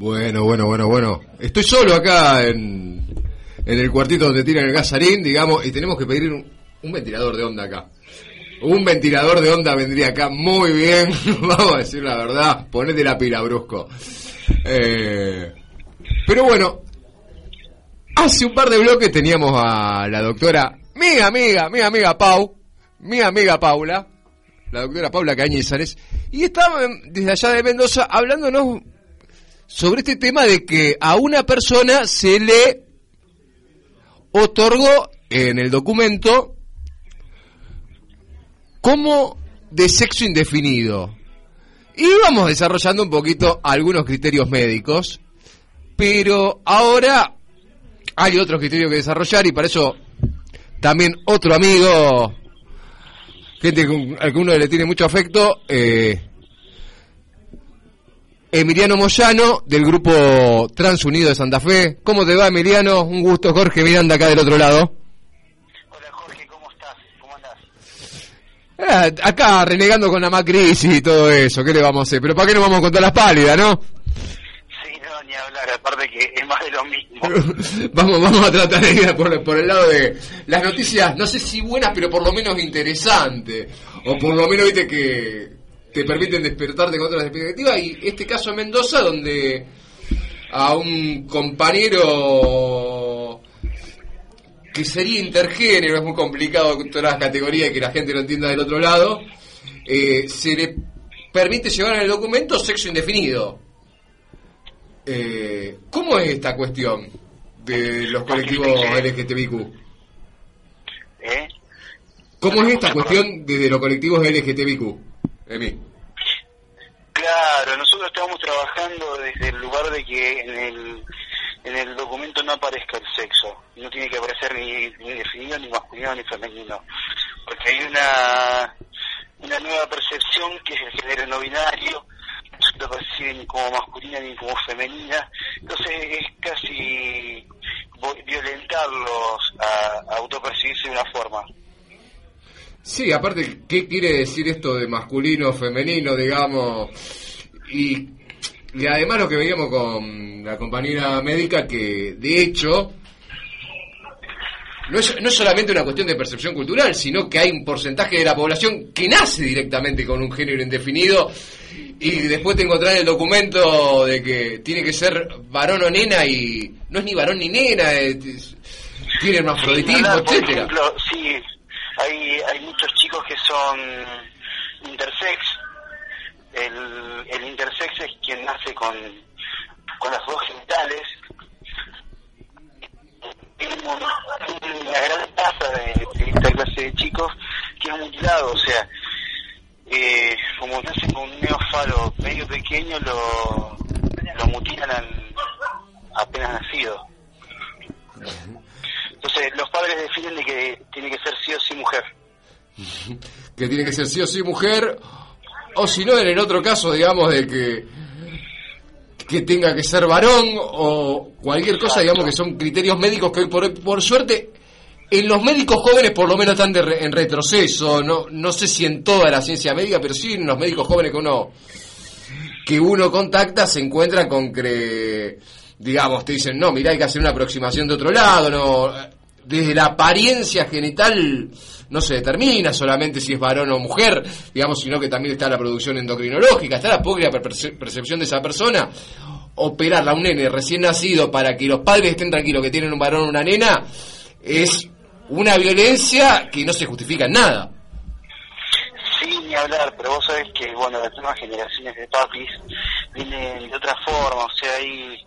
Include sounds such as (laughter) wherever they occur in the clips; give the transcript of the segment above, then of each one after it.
Bueno, bueno, bueno, bueno. Estoy solo acá en, en el cuartito donde tiran el gasarín, digamos, y tenemos que pedir un, ventilador de onda acá. Un ventilador de onda vendría acá muy bien, (laughs) vamos a decir la verdad. Ponete la pila, brusco. Eh, pero bueno, hace un par de bloques teníamos a la doctora, mi amiga, mi amiga Pau, mi amiga Paula, la doctora Paula Cañizares, y estaba desde allá de Mendoza hablándonos sobre este tema de que a una persona se le otorgó en el documento como de sexo indefinido. Y vamos desarrollando un poquito algunos criterios médicos, pero ahora hay otros criterios que desarrollar y para eso también otro amigo, gente al que uno le tiene mucho afecto, eh, Emiliano Moyano, del grupo Transunido de Santa Fe. ¿Cómo te va, Emiliano? Un gusto, Jorge Miranda, acá del otro lado. Hola, Jorge, ¿cómo estás? ¿Cómo andás? Eh, acá renegando con la macrisis y todo eso, ¿qué le vamos a hacer? Pero ¿para qué nos vamos a contar las pálidas, no? Sí, no, ni hablar, aparte que es más de lo mismo. (laughs) vamos, vamos a tratar de ir por, por el lado de las noticias, no sé si buenas, pero por lo menos interesantes. O por lo menos, viste, que te permiten despertarte con otras perspectivas. Y este caso en Mendoza, donde a un compañero que sería intergénero, es muy complicado con todas las categorías y que la gente lo entienda del otro lado, eh, se le permite llevar en el documento sexo indefinido. Eh, ¿Cómo es esta cuestión de los colectivos LGTBIQ? ¿Eh? ¿Cómo es esta cuestión de, de los colectivos LGTBIQ? Emi. Claro, nosotros estamos trabajando desde el lugar de que en el, en el documento no aparezca el sexo. No tiene que aparecer ni, ni definido, ni masculino, ni femenino. Porque hay una, una nueva percepción que es el género no binario. No se lo percibe ni como masculina ni como femenina. Entonces es casi violentarlos a, a autopercibirse de una forma. Sí, aparte, ¿qué quiere decir esto de masculino, femenino, digamos? Y, y además lo que veíamos con la compañera médica, que de hecho no es, no es solamente una cuestión de percepción cultural, sino que hay un porcentaje de la población que nace directamente con un género indefinido y después te encontrás el documento de que tiene que ser varón o nena y no es ni varón ni nena, es, tiene hermafroditismo, Sí, etcétera. Por ejemplo, sí, hay, hay muchos chicos que son intersex. El, el intersex es quien nace con, con las dos genitales. Hay un- una gran tasa de, de esta clase de chicos que es mutilado, o sea, eh, como nace con un neofalo medio pequeño, lo, lo mutilan apenas nacido. Los padres definen de que tiene que ser sí o sí mujer. (laughs) que tiene que ser sí o sí mujer, o si no, en el otro caso, digamos, de que que tenga que ser varón o cualquier cosa, digamos que son criterios médicos que hoy por, hoy, por suerte en los médicos jóvenes por lo menos están de re- en retroceso, no no sé si en toda la ciencia médica, pero sí en los médicos jóvenes que uno que uno contacta se encuentra con que digamos, te dicen, "No, mira, hay que hacer una aproximación de otro lado, no desde la apariencia genital no se determina solamente si es varón o mujer, digamos, sino que también está la producción endocrinológica, está la propia perce- percepción de esa persona. Operarla a un nene recién nacido para que los padres estén tranquilos que tienen un varón o una nena es una violencia que no se justifica en nada. Sí, ni hablar, pero vos sabés que, bueno, las nuevas generaciones de papis vienen de otra forma, o sea, hay,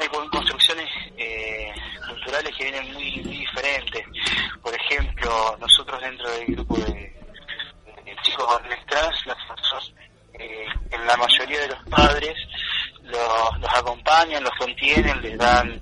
hay con- construcciones eh, culturales que vienen muy, muy diferentes. Por ejemplo, nosotros dentro del grupo de, de chicos varones trans, nosotros, eh, en la mayoría de los padres, los los acompañan, los contienen, les dan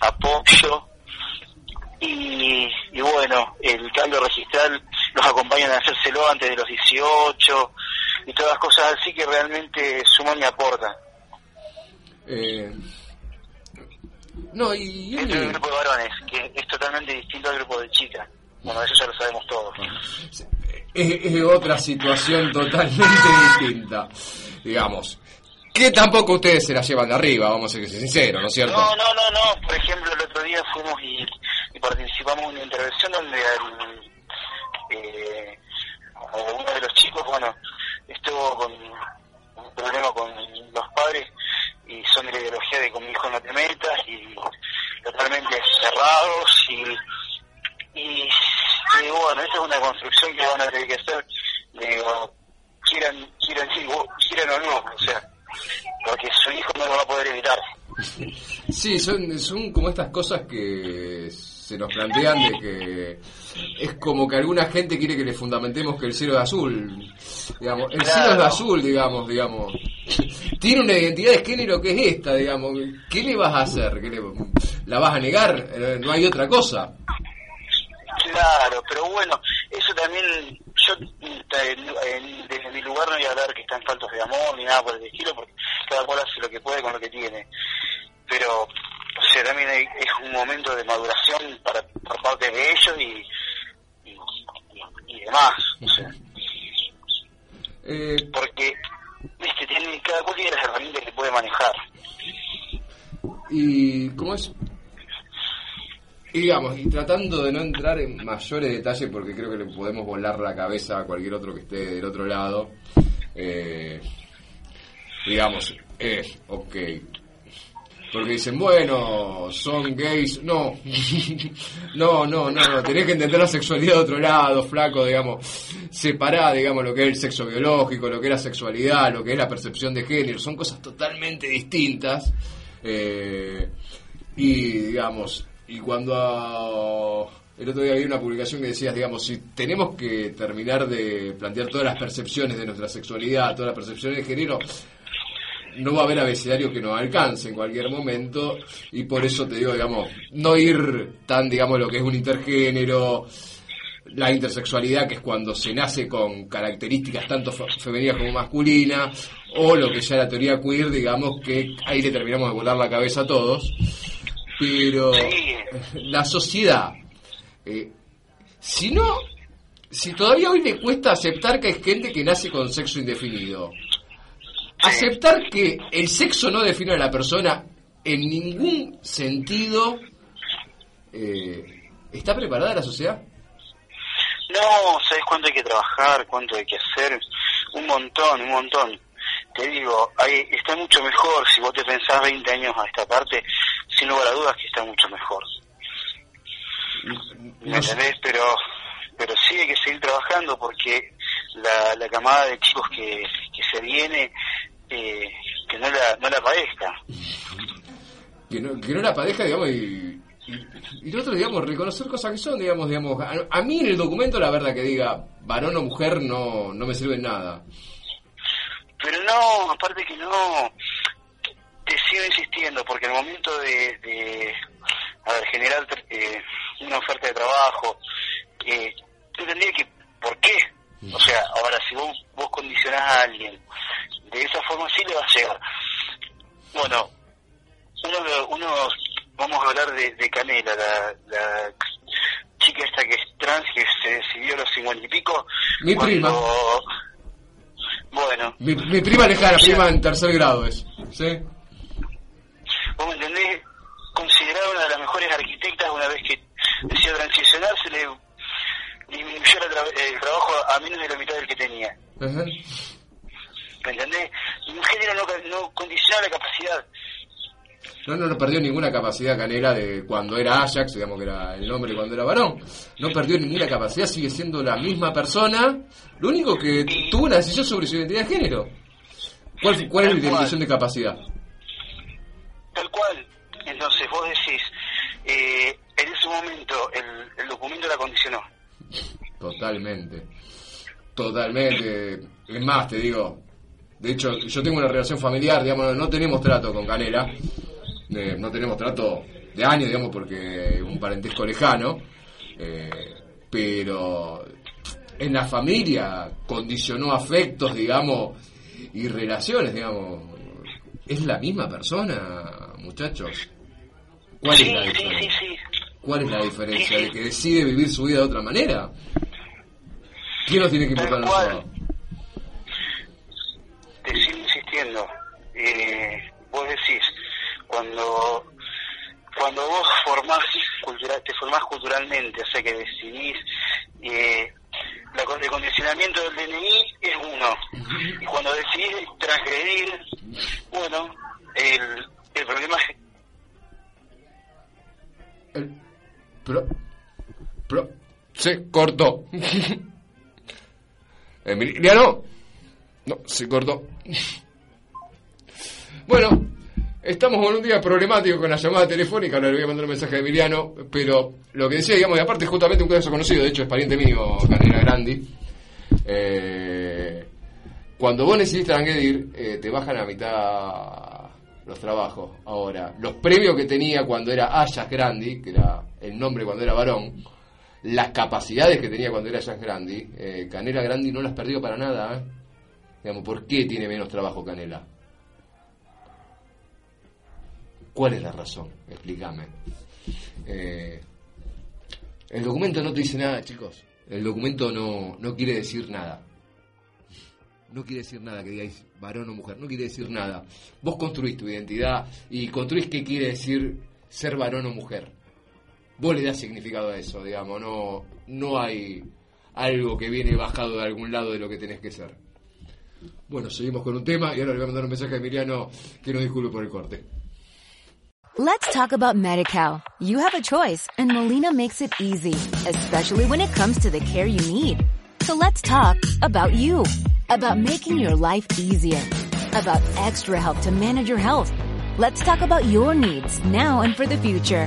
apoyo y, y bueno, el cambio registral los acompañan a hacérselo antes de los 18 y todas cosas así que realmente suman y aportan. Eh, no, y... Este es el grupo de varones, que es totalmente distinto al grupo de chicas. Bueno, eso ya lo sabemos todos. Es, es otra situación totalmente (laughs) distinta, digamos. Que tampoco ustedes se la llevan de arriba, vamos a ser sinceros, ¿no es cierto? No, no, no, no. Por ejemplo, el otro día fuimos y, y participamos en una intervención donde el, eh, uno de los chicos, bueno, estuvo con un problema con los padres y son de la ideología de con mi hijo no te metas y totalmente cerrados y, y, y bueno, esa es una construcción que van a tener que hacer, digo, quieran, quieran, quieran o no, o sea, porque su hijo no lo va a poder evitar. Sí, son, son como estas cosas que se nos plantean de que es como que alguna gente quiere que le fundamentemos que el cielo es azul. Digamos, el cielo es azul, digamos, digamos. Tiene una identidad de género que es esta, digamos. ¿Qué le vas a hacer? ¿Qué le- ¿La vas a negar? Eh, No hay otra cosa. Claro, pero bueno, eso también, yo eh, en- desde mi lugar no voy a hablar que están faltos de amor ni nada por el estilo, porque cada cual hace lo que puede con lo que tiene. Pero, sea, también hay- es un momento de maduración para, por parte de ellos y, y, demás. O sea, Eh, porque, viste, tiene, cada cual tiene las herramientas que puede manejar. y cómo es y digamos y tratando de no entrar en mayores detalles porque creo que le podemos volar la cabeza a cualquier otro que esté del otro lado eh, digamos es ok porque dicen bueno son gays no. (laughs) No no no no. Tenés que entender la sexualidad de otro lado flaco digamos. Separá digamos lo que es el sexo biológico lo que es la sexualidad lo que es la percepción de género. Son cosas totalmente distintas. Eh, y digamos, y cuando el otro día había una publicación que decías, digamos, si tenemos que terminar de plantear todas las percepciones de nuestra sexualidad, todas las percepciones de género, no va a haber abecedario que nos alcance en cualquier momento y por eso te digo, digamos, no ir tan, digamos, lo que es un intergénero, la intersexualidad, que es cuando se nace con características tanto fe- femeninas como masculinas, o lo que ya la teoría queer, digamos, que ahí le terminamos de volar la cabeza a todos. Pero la sociedad, eh, si no, si todavía hoy le cuesta aceptar que hay gente que nace con sexo indefinido, aceptar que el sexo no define a la persona en ningún sentido, eh, ¿está preparada la sociedad? No, ¿sabes cuánto hay que trabajar? ¿Cuánto hay que hacer? Un montón, un montón. Te digo, hay, está mucho mejor, si vos te pensás 20 años a esta parte, sin lugar a dudas que está mucho mejor. Pero, pero sí hay que seguir trabajando porque la, la camada de chicos que, que se viene, eh, que no la, no la padezca. que no, que no la pareja, digamos, y, y, y lo otro, digamos, reconocer cosas que son, digamos, digamos, a, a mí en el documento la verdad que diga varón o mujer no, no me sirve en nada. Pero no, aparte que no, te sigo insistiendo, porque el momento de, de a ver, generar eh, una oferta de trabajo, eh, tú tendrías que, ¿por qué? O sea, ahora si vos, vos condicionás a alguien, de esa forma sí le va a llegar. Bueno, uno, uno vamos a hablar de, de Canela, la, la chica esta que es trans, que se decidió a los cincuenta y pico. Mi cuando- prima. Bueno, Mi, mi prima lejana, prima en tercer grado es, ¿sí? vos me entendés, considerada una de las mejores arquitectas una vez que decidió transicionar, se le disminuyó la tra- el trabajo a menos de la mitad del que tenía. ¿Me entendés? Y un género no, no condiciona la capacidad. No, no, no perdió ninguna capacidad Canela de cuando era Ajax, digamos que era el nombre cuando era varón. No perdió ninguna capacidad, sigue siendo la misma persona. Lo único que tuvo una decisión sobre su identidad de género. ¿Cuál, cuál es la decisión de capacidad? Tal cual. Entonces vos decís, eh, en ese momento el, el documento la condicionó. Totalmente. Totalmente. Es más, te digo, De hecho, yo tengo una relación familiar, digamos, no tenemos trato con Canela, eh, no tenemos trato de años, digamos, porque un parentesco lejano, eh, pero en la familia condicionó afectos, digamos, y relaciones, digamos. ¿Es la misma persona, muchachos? ¿Cuál es la diferencia? ¿Cuál es la diferencia? ¿De que decide vivir su vida de otra manera? ¿Quién nos tiene que a nosotros? Te sigo insistiendo. Eh, vos decís, cuando cuando vos formás cultural, te formás culturalmente, o sea que decidís, eh, la, el condicionamiento del DNI es uno. Y cuando decidís transgredir, bueno, el, el problema es... El, pero, pero, se cortó. (laughs) Emiliano, no, se cortó. Bueno, Estamos con un día problemático con la llamada telefónica, ahora le voy a mandar un mensaje a Emiliano, pero lo que decía, digamos, y aparte justamente un caso conocido, de hecho es pariente mío, Canela Grandi, eh, cuando vos necesitas transgredir, eh, te bajan a mitad los trabajos. Ahora, los premios que tenía cuando era Ayas Grandi, que era el nombre cuando era varón, las capacidades que tenía cuando era Ayas Grandi, eh, Canela Grandi no las perdió para nada. ¿eh? Digamos, ¿por qué tiene menos trabajo Canela? ¿Cuál es la razón? Explícame. Eh, el documento no te dice nada, chicos. El documento no, no quiere decir nada. No quiere decir nada que digáis varón o mujer. No quiere decir nada. Vos construís tu identidad y construís qué quiere decir ser varón o mujer. Vos le das significado a eso, digamos. No, no hay algo que viene bajado de algún lado de lo que tenés que ser. Bueno, seguimos con un tema y ahora le voy a mandar un mensaje a Emiliano que nos disculpe por el corte. Let's talk about MediCal. You have a choice and Molina makes it easy, especially when it comes to the care you need. So let's talk about you, about making your life easier, about extra help to manage your health. Let's talk about your needs now and for the future.